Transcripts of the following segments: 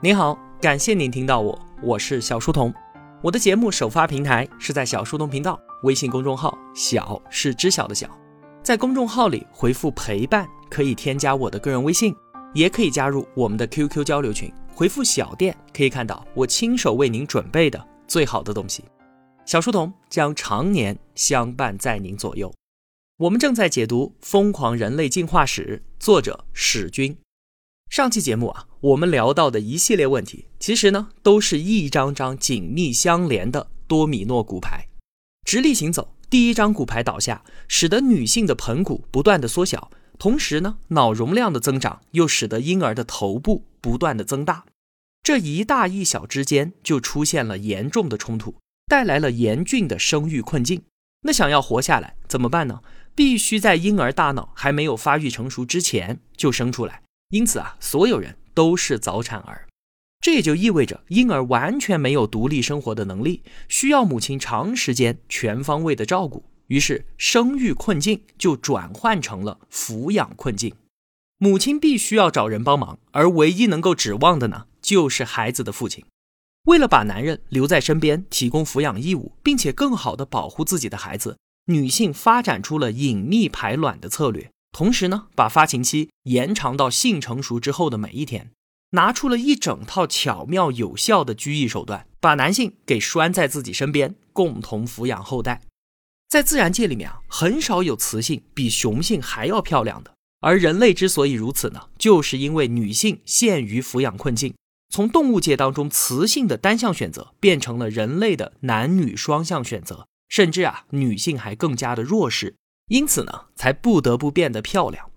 您好，感谢您听到我，我是小书童。我的节目首发平台是在小书童频道微信公众号，小是知晓的小，在公众号里回复陪伴，可以添加我的个人微信，也可以加入我们的 QQ 交流群，回复小店可以看到我亲手为您准备的最好的东西。小书童将常年相伴在您左右。我们正在解读《疯狂人类进化史》，作者史军。上期节目啊，我们聊到的一系列问题，其实呢，都是一张张紧密相连的多米诺骨牌，直立行走。第一张骨牌倒下，使得女性的盆骨不断的缩小，同时呢，脑容量的增长又使得婴儿的头部不断的增大。这一大一小之间就出现了严重的冲突，带来了严峻的生育困境。那想要活下来怎么办呢？必须在婴儿大脑还没有发育成熟之前就生出来。因此啊，所有人都是早产儿，这也就意味着婴儿完全没有独立生活的能力，需要母亲长时间全方位的照顾。于是，生育困境就转换成了抚养困境，母亲必须要找人帮忙，而唯一能够指望的呢，就是孩子的父亲。为了把男人留在身边，提供抚养义务，并且更好的保护自己的孩子，女性发展出了隐秘排卵的策略。同时呢，把发情期延长到性成熟之后的每一天，拿出了一整套巧妙有效的拘役手段，把男性给拴在自己身边，共同抚养后代。在自然界里面啊，很少有雌性比雄性还要漂亮的。而人类之所以如此呢，就是因为女性陷于抚养困境，从动物界当中雌性的单向选择，变成了人类的男女双向选择，甚至啊，女性还更加的弱势。因此呢，才不得不变得漂亮。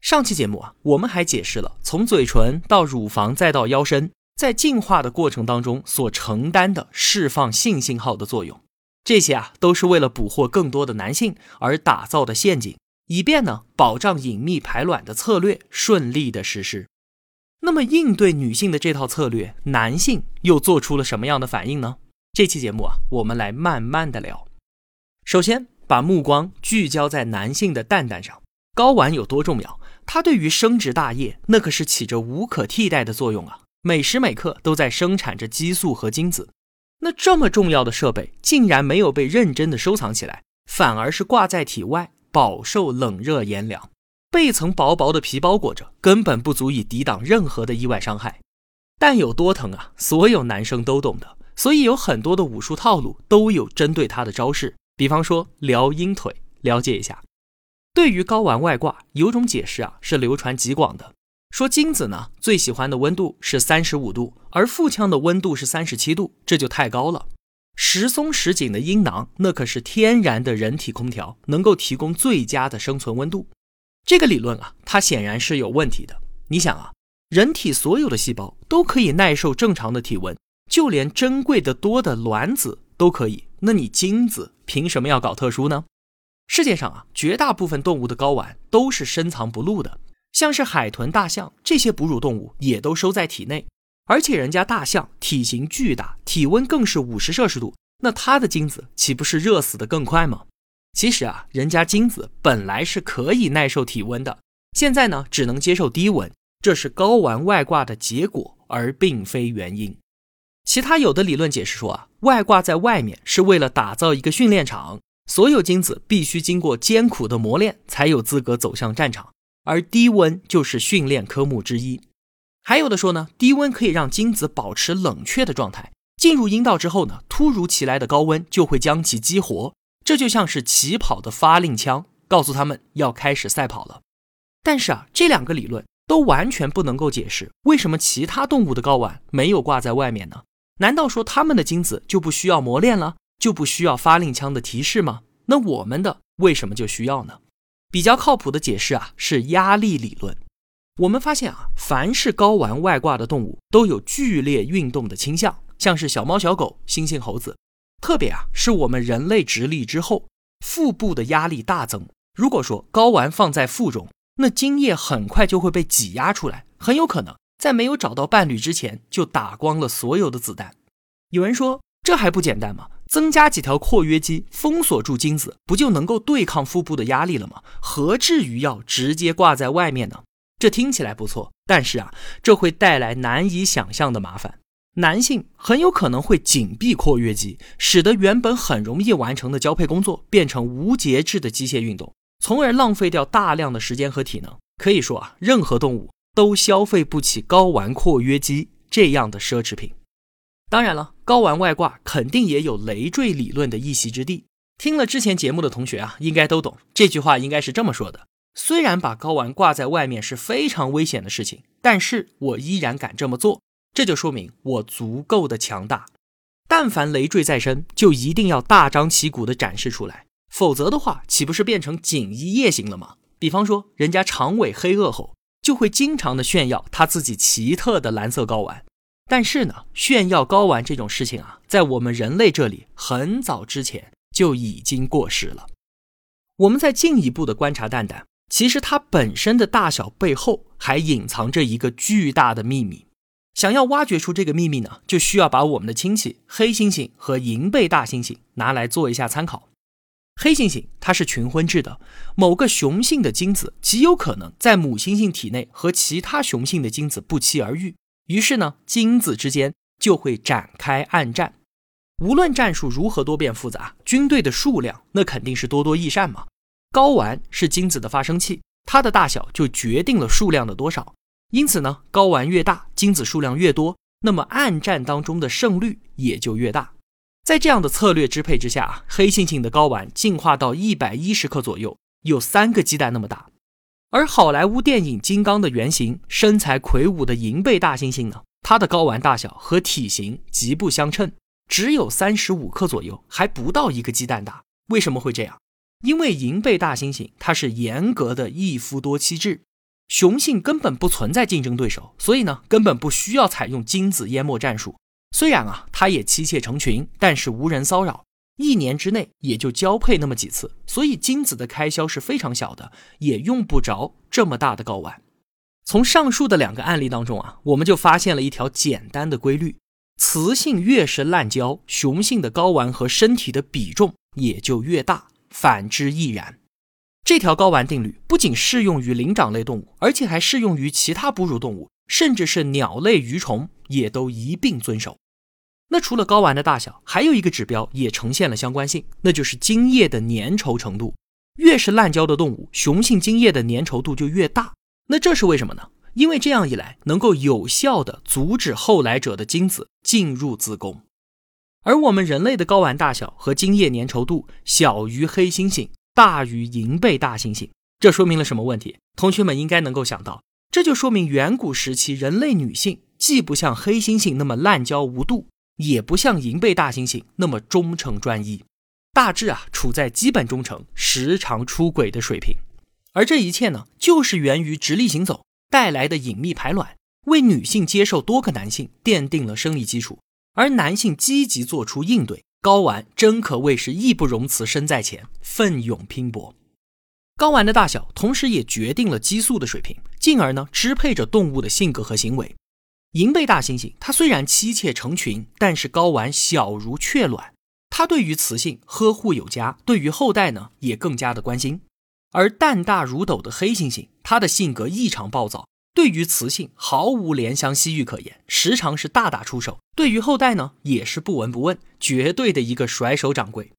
上期节目啊，我们还解释了从嘴唇到乳房再到腰身，在进化的过程当中所承担的释放性信号的作用。这些啊，都是为了捕获更多的男性而打造的陷阱，以便呢保障隐秘排卵的策略顺利的实施。那么，应对女性的这套策略，男性又做出了什么样的反应呢？这期节目啊，我们来慢慢的聊。首先。把目光聚焦在男性的蛋蛋上，睾丸有多重要？它对于生殖大业那可是起着无可替代的作用啊！每时每刻都在生产着激素和精子。那这么重要的设备，竟然没有被认真的收藏起来，反而是挂在体外，饱受冷热炎凉，被层薄薄的皮包裹着，根本不足以抵挡任何的意外伤害。但有多疼啊？所有男生都懂得，所以有很多的武术套路都有针对它的招式。比方说撩阴腿，了解一下。对于睾丸外挂，有种解释啊是流传极广的，说精子呢最喜欢的温度是三十五度，而腹腔的温度是三十七度，这就太高了。时松时紧的阴囊，那可是天然的人体空调，能够提供最佳的生存温度。这个理论啊，它显然是有问题的。你想啊，人体所有的细胞都可以耐受正常的体温，就连珍贵的多的卵子都可以。那你精子凭什么要搞特殊呢？世界上啊，绝大部分动物的睾丸都是深藏不露的，像是海豚、大象这些哺乳动物也都收在体内。而且人家大象体型巨大，体温更是五十摄氏度，那它的精子岂不是热死的更快吗？其实啊，人家精子本来是可以耐受体温的，现在呢只能接受低温，这是睾丸外挂的结果，而并非原因。其他有的理论解释说啊，外挂在外面是为了打造一个训练场，所有精子必须经过艰苦的磨练才有资格走向战场，而低温就是训练科目之一。还有的说呢，低温可以让精子保持冷却的状态，进入阴道之后呢，突如其来的高温就会将其激活，这就像是起跑的发令枪，告诉他们要开始赛跑了。但是啊，这两个理论都完全不能够解释为什么其他动物的睾丸没有挂在外面呢？难道说他们的精子就不需要磨练了，就不需要发令枪的提示吗？那我们的为什么就需要呢？比较靠谱的解释啊是压力理论。我们发现啊，凡是睾丸外挂的动物都有剧烈运动的倾向，像是小猫、小狗、猩猩、猴子。特别啊，是我们人类直立之后，腹部的压力大增。如果说睾丸放在腹中，那精液很快就会被挤压出来，很有可能。在没有找到伴侣之前，就打光了所有的子弹。有人说这还不简单吗？增加几条括约肌，封锁住精子，不就能够对抗腹部的压力了吗？何至于要直接挂在外面呢？这听起来不错，但是啊，这会带来难以想象的麻烦。男性很有可能会紧闭括约肌，使得原本很容易完成的交配工作变成无节制的机械运动，从而浪费掉大量的时间和体能。可以说啊，任何动物都消费不起睾丸括约肌这样的奢侈品。当然了，睾丸外挂肯定也有累赘理论的一席之地。听了之前节目的同学啊，应该都懂这句话应该是这么说的：虽然把睾丸挂在外面是非常危险的事情，但是我依然敢这么做。这就说明我足够的强大。但凡累赘在身，就一定要大张旗鼓地展示出来，否则的话，岂不是变成锦衣夜行了吗？比方说，人家长尾黑恶猴就会经常的炫耀他自己奇特的蓝色睾丸。但是呢，炫耀睾丸这种事情啊，在我们人类这里很早之前就已经过时了。我们再进一步的观察蛋蛋，其实它本身的大小背后还隐藏着一个巨大的秘密。想要挖掘出这个秘密呢，就需要把我们的亲戚黑猩猩和银背大猩猩拿来做一下参考。黑猩猩它是群婚制的，某个雄性的精子极有可能在母猩猩体内和其他雄性的精子不期而遇，于是呢，精子之间就会展开暗战。无论战术如何多变复杂，军队的数量那肯定是多多益善嘛。睾丸是精子的发生器，它的大小就决定了数量的多少。因此呢，睾丸越大，精子数量越多，那么暗战当中的胜率也就越大。在这样的策略支配之下，黑猩猩的睾丸进化到一百一十克左右，有三个鸡蛋那么大。而好莱坞电影《金刚》的原型，身材魁梧的银背大猩猩呢，它的睾丸大小和体型极不相称，只有三十五克左右，还不到一个鸡蛋大。为什么会这样？因为银背大猩猩它是严格的一夫多妻制。雄性根本不存在竞争对手，所以呢，根本不需要采用精子淹没战术。虽然啊，它也妻妾成群，但是无人骚扰，一年之内也就交配那么几次，所以精子的开销是非常小的，也用不着这么大的睾丸。从上述的两个案例当中啊，我们就发现了一条简单的规律：雌性越是滥交，雄性的睾丸和身体的比重也就越大，反之亦然。这条睾丸定律不仅适用于灵长类动物，而且还适用于其他哺乳动物，甚至是鸟类、鱼虫也都一并遵守。那除了睾丸的大小，还有一个指标也呈现了相关性，那就是精液的粘稠程度。越是滥交的动物，雄性精液的粘稠度就越大。那这是为什么呢？因为这样一来，能够有效的阻止后来者的精子进入子宫。而我们人类的睾丸大小和精液粘稠度小于黑猩猩。大于银背大猩猩，这说明了什么问题？同学们应该能够想到，这就说明远古时期人类女性既不像黑猩猩那么滥交无度，也不像银背大猩猩那么忠诚专一，大致啊处在基本忠诚、时常出轨的水平。而这一切呢，就是源于直立行走带来的隐秘排卵，为女性接受多个男性奠定了生理基础，而男性积极做出应对。睾丸真可谓是义不容辞，身在前，奋勇拼搏。睾丸的大小，同时也决定了激素的水平，进而呢支配着动物的性格和行为。银背大猩猩，它虽然妻妾成群，但是睾丸小如雀卵，它对于雌性呵护有加，对于后代呢也更加的关心。而蛋大如斗的黑猩猩，它的性格异常暴躁。对于雌性毫无怜香惜玉可言，时常是大打出手；对于后代呢，也是不闻不问，绝对的一个甩手掌柜。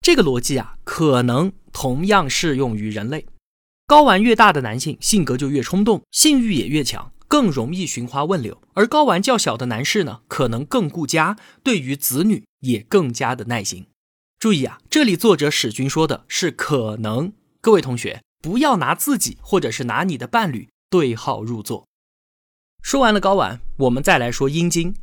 这个逻辑啊，可能同样适用于人类。睾丸越大的男性，性格就越冲动，性欲也越强，更容易寻花问柳；而睾丸较小的男士呢，可能更顾家，对于子女也更加的耐心。注意啊，这里作者史军说的是可能，各位同学不要拿自己或者是拿你的伴侣。对号入座。说完了睾丸，我们再来说阴茎。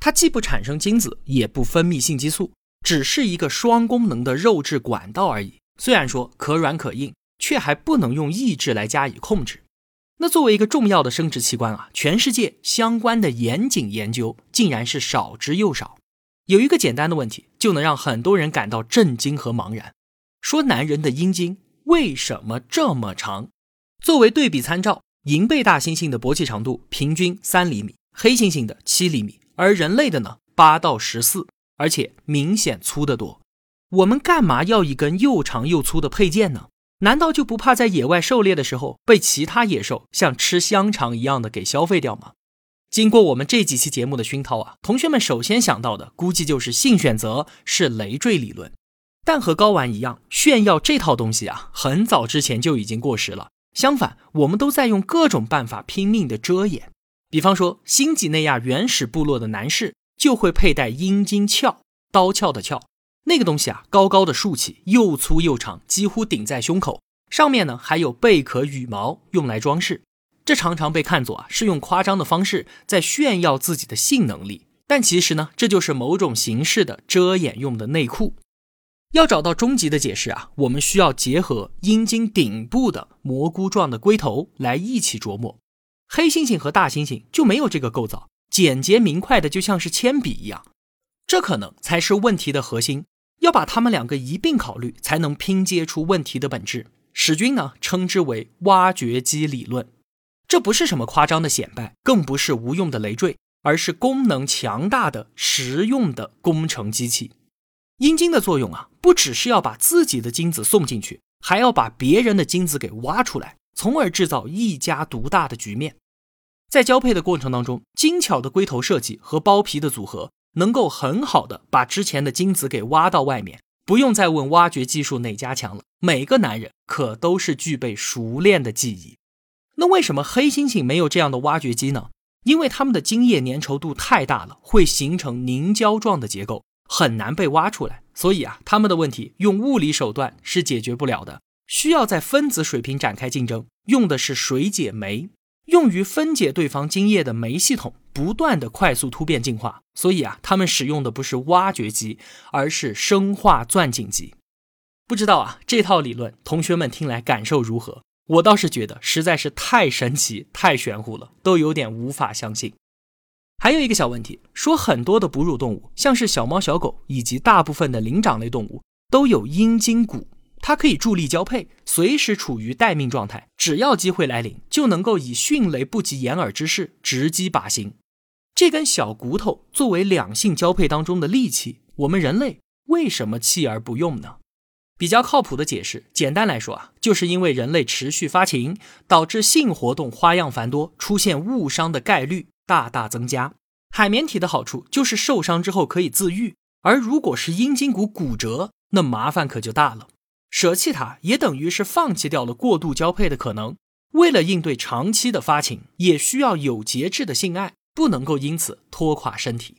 它既不产生精子，也不分泌性激素，只是一个双功能的肉质管道而已。虽然说可软可硬，却还不能用意志来加以控制。那作为一个重要的生殖器官啊，全世界相关的严谨研究竟然是少之又少。有一个简单的问题，就能让很多人感到震惊和茫然：说男人的阴茎为什么这么长？作为对比参照。银背大猩猩的勃起长度平均三厘米，黑猩猩的七厘米，而人类的呢八到十四，而且明显粗得多。我们干嘛要一根又长又粗的配件呢？难道就不怕在野外狩猎的时候被其他野兽像吃香肠一样的给消费掉吗？经过我们这几期节目的熏陶啊，同学们首先想到的估计就是性选择是累赘理论。但和睾丸一样，炫耀这套东西啊，很早之前就已经过时了。相反，我们都在用各种办法拼命的遮掩。比方说，新几内亚原始部落的男士就会佩戴阴茎鞘，刀鞘的鞘，那个东西啊，高高的竖起，又粗又长，几乎顶在胸口，上面呢还有贝壳羽毛用来装饰。这常常被看作啊是用夸张的方式在炫耀自己的性能力，但其实呢，这就是某种形式的遮掩用的内裤。要找到终极的解释啊，我们需要结合阴茎顶部的蘑菇状的龟头来一起琢磨。黑猩猩和大猩猩就没有这个构造，简洁明快的就像是铅笔一样。这可能才是问题的核心，要把它们两个一并考虑，才能拼接出问题的本质。史军呢称之为挖掘机理论，这不是什么夸张的显摆，更不是无用的累赘，而是功能强大的实用的工程机器。阴茎的作用啊，不只是要把自己的精子送进去，还要把别人的精子给挖出来，从而制造一家独大的局面。在交配的过程当中，精巧的龟头设计和包皮的组合，能够很好的把之前的精子给挖到外面，不用再问挖掘技术哪家强了。每个男人可都是具备熟练的技艺。那为什么黑猩猩没有这样的挖掘机呢？因为它们的精液粘稠度太大了，会形成凝胶状的结构。很难被挖出来，所以啊，他们的问题用物理手段是解决不了的，需要在分子水平展开竞争，用的是水解酶，用于分解对方精液的酶系统，不断的快速突变进化。所以啊，他们使用的不是挖掘机，而是生化钻井机。不知道啊，这套理论同学们听来感受如何？我倒是觉得实在是太神奇、太玄乎了，都有点无法相信。还有一个小问题，说很多的哺乳动物，像是小猫、小狗以及大部分的灵长类动物，都有阴茎骨，它可以助力交配，随时处于待命状态，只要机会来临，就能够以迅雷不及掩耳之势直击靶心。这根小骨头作为两性交配当中的利器，我们人类为什么弃而不用呢？比较靠谱的解释，简单来说啊，就是因为人类持续发情，导致性活动花样繁多，出现误伤的概率。大大增加海绵体的好处就是受伤之后可以自愈，而如果是阴茎骨骨折，那麻烦可就大了。舍弃它也等于是放弃掉了过度交配的可能。为了应对长期的发情，也需要有节制的性爱，不能够因此拖垮身体。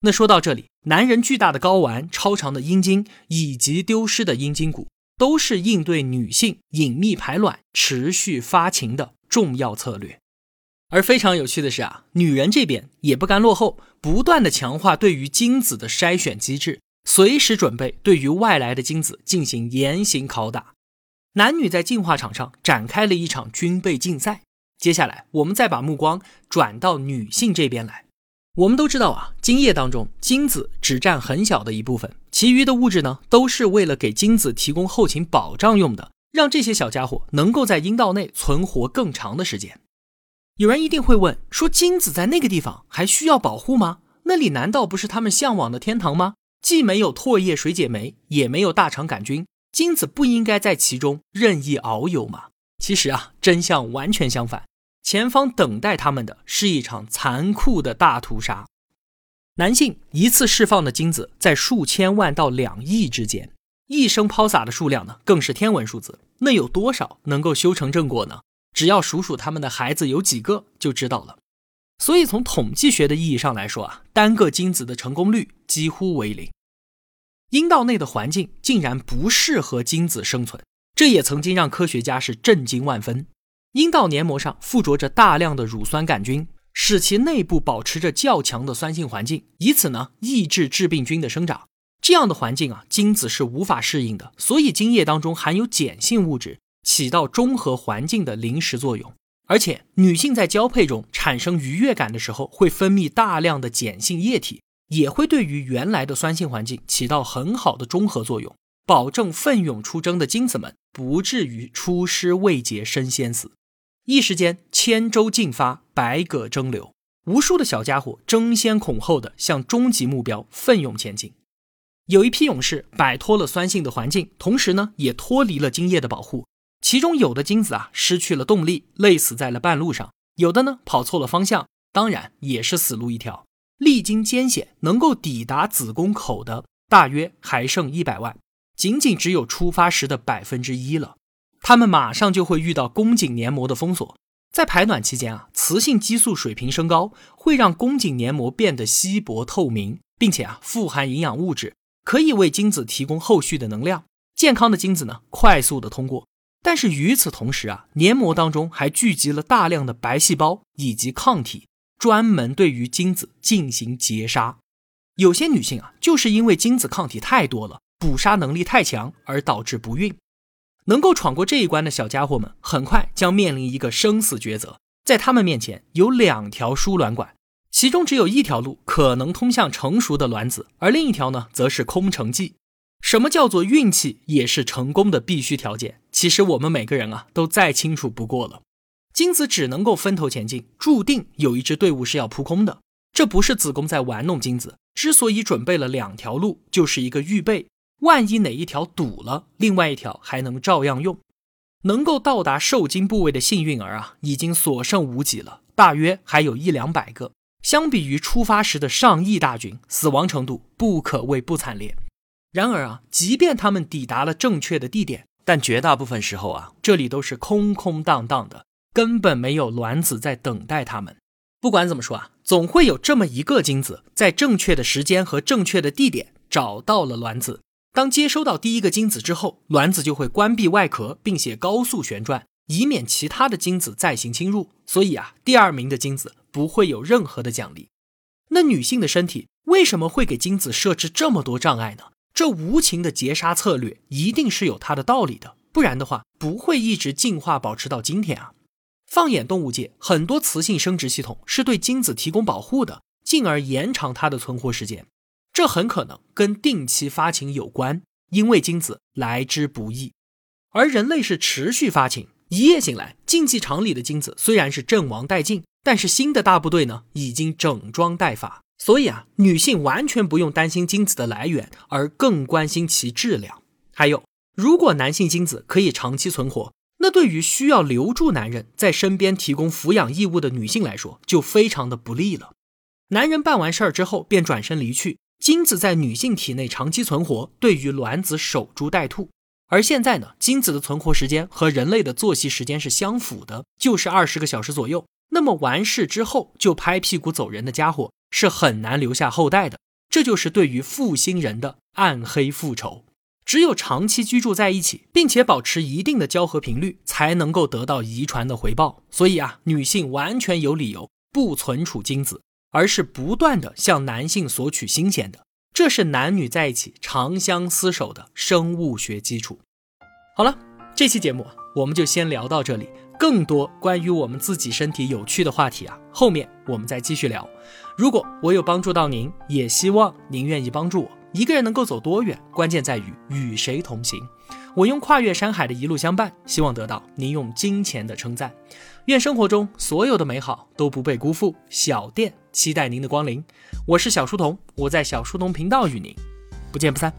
那说到这里，男人巨大的睾丸、超长的阴茎以及丢失的阴茎骨，都是应对女性隐秘排卵、持续发情的重要策略。而非常有趣的是啊，女人这边也不甘落后，不断的强化对于精子的筛选机制，随时准备对于外来的精子进行严刑拷打。男女在进化场上展开了一场军备竞赛。接下来，我们再把目光转到女性这边来。我们都知道啊，精液当中精子只占很小的一部分，其余的物质呢，都是为了给精子提供后勤保障用的，让这些小家伙能够在阴道内存活更长的时间。有人一定会问：说精子在那个地方还需要保护吗？那里难道不是他们向往的天堂吗？既没有唾液水解酶，也没有大肠杆菌，精子不应该在其中任意遨游吗？其实啊，真相完全相反。前方等待他们的是一场残酷的大屠杀。男性一次释放的精子在数千万到两亿之间，一生抛洒的数量呢，更是天文数字。那有多少能够修成正果呢？只要数数他们的孩子有几个就知道了。所以从统计学的意义上来说啊，单个精子的成功率几乎为零。阴道内的环境竟然不适合精子生存，这也曾经让科学家是震惊万分。阴道黏膜上附着着大量的乳酸杆菌，使其内部保持着较强的酸性环境，以此呢抑制致病菌的生长。这样的环境啊，精子是无法适应的，所以精液当中含有碱性物质。起到中和环境的临时作用，而且女性在交配中产生愉悦感的时候，会分泌大量的碱性液体，也会对于原来的酸性环境起到很好的中和作用，保证奋勇出征的精子们不至于出师未捷身先死。一时间，千舟竞发，百舸争流，无数的小家伙争先恐后的向终极目标奋勇前进。有一批勇士摆脱了酸性的环境，同时呢，也脱离了精液的保护。其中有的精子啊失去了动力，累死在了半路上；有的呢跑错了方向，当然也是死路一条。历经艰险，能够抵达子宫口的大约还剩一百万，仅仅只有出发时的百分之一了。他们马上就会遇到宫颈黏膜的封锁，在排卵期间啊，雌性激素水平升高，会让宫颈黏膜变得稀薄透明，并且啊富含营养物质，可以为精子提供后续的能量。健康的精子呢，快速的通过。但是与此同时啊，黏膜当中还聚集了大量的白细胞以及抗体。专门对于精子进行截杀，有些女性啊，就是因为精子抗体太多了，捕杀能力太强，而导致不孕。能够闯过这一关的小家伙们，很快将面临一个生死抉择。在他们面前有两条输卵管，其中只有一条路可能通向成熟的卵子，而另一条呢，则是空城计。什么叫做运气，也是成功的必须条件。其实我们每个人啊，都再清楚不过了。精子只能够分头前进，注定有一支队伍是要扑空的。这不是子宫在玩弄精子，之所以准备了两条路，就是一个预备。万一哪一条堵了，另外一条还能照样用。能够到达受精部位的幸运儿啊，已经所剩无几了，大约还有一两百个。相比于出发时的上亿大军，死亡程度不可谓不惨烈。然而啊，即便他们抵达了正确的地点，但绝大部分时候啊，这里都是空空荡荡的。根本没有卵子在等待他们。不管怎么说啊，总会有这么一个精子在正确的时间和正确的地点找到了卵子。当接收到第一个精子之后，卵子就会关闭外壳，并且高速旋转，以免其他的精子再行侵入。所以啊，第二名的精子不会有任何的奖励。那女性的身体为什么会给精子设置这么多障碍呢？这无情的截杀策略一定是有它的道理的，不然的话不会一直进化保持到今天啊。放眼动物界，很多雌性生殖系统是对精子提供保护的，进而延长它的存活时间。这很可能跟定期发情有关，因为精子来之不易。而人类是持续发情，一夜醒来，竞技场里的精子虽然是阵亡殆尽，但是新的大部队呢已经整装待发。所以啊，女性完全不用担心精子的来源，而更关心其质量。还有，如果男性精子可以长期存活。那对于需要留住男人在身边提供抚养义务的女性来说，就非常的不利了。男人办完事儿之后便转身离去，精子在女性体内长期存活，对于卵子守株待兔。而现在呢，精子的存活时间和人类的作息时间是相符的，就是二十个小时左右。那么完事之后就拍屁股走人的家伙是很难留下后代的，这就是对于负心人的暗黑复仇。只有长期居住在一起，并且保持一定的交合频率，才能够得到遗传的回报。所以啊，女性完全有理由不存储精子，而是不断的向男性索取新鲜的。这是男女在一起长相厮守的生物学基础。好了，这期节目我们就先聊到这里。更多关于我们自己身体有趣的话题啊，后面我们再继续聊。如果我有帮助到您，也希望您愿意帮助我。一个人能够走多远，关键在于与谁同行。我用跨越山海的一路相伴，希望得到您用金钱的称赞。愿生活中所有的美好都不被辜负。小店期待您的光临。我是小书童，我在小书童频道与您不见不散。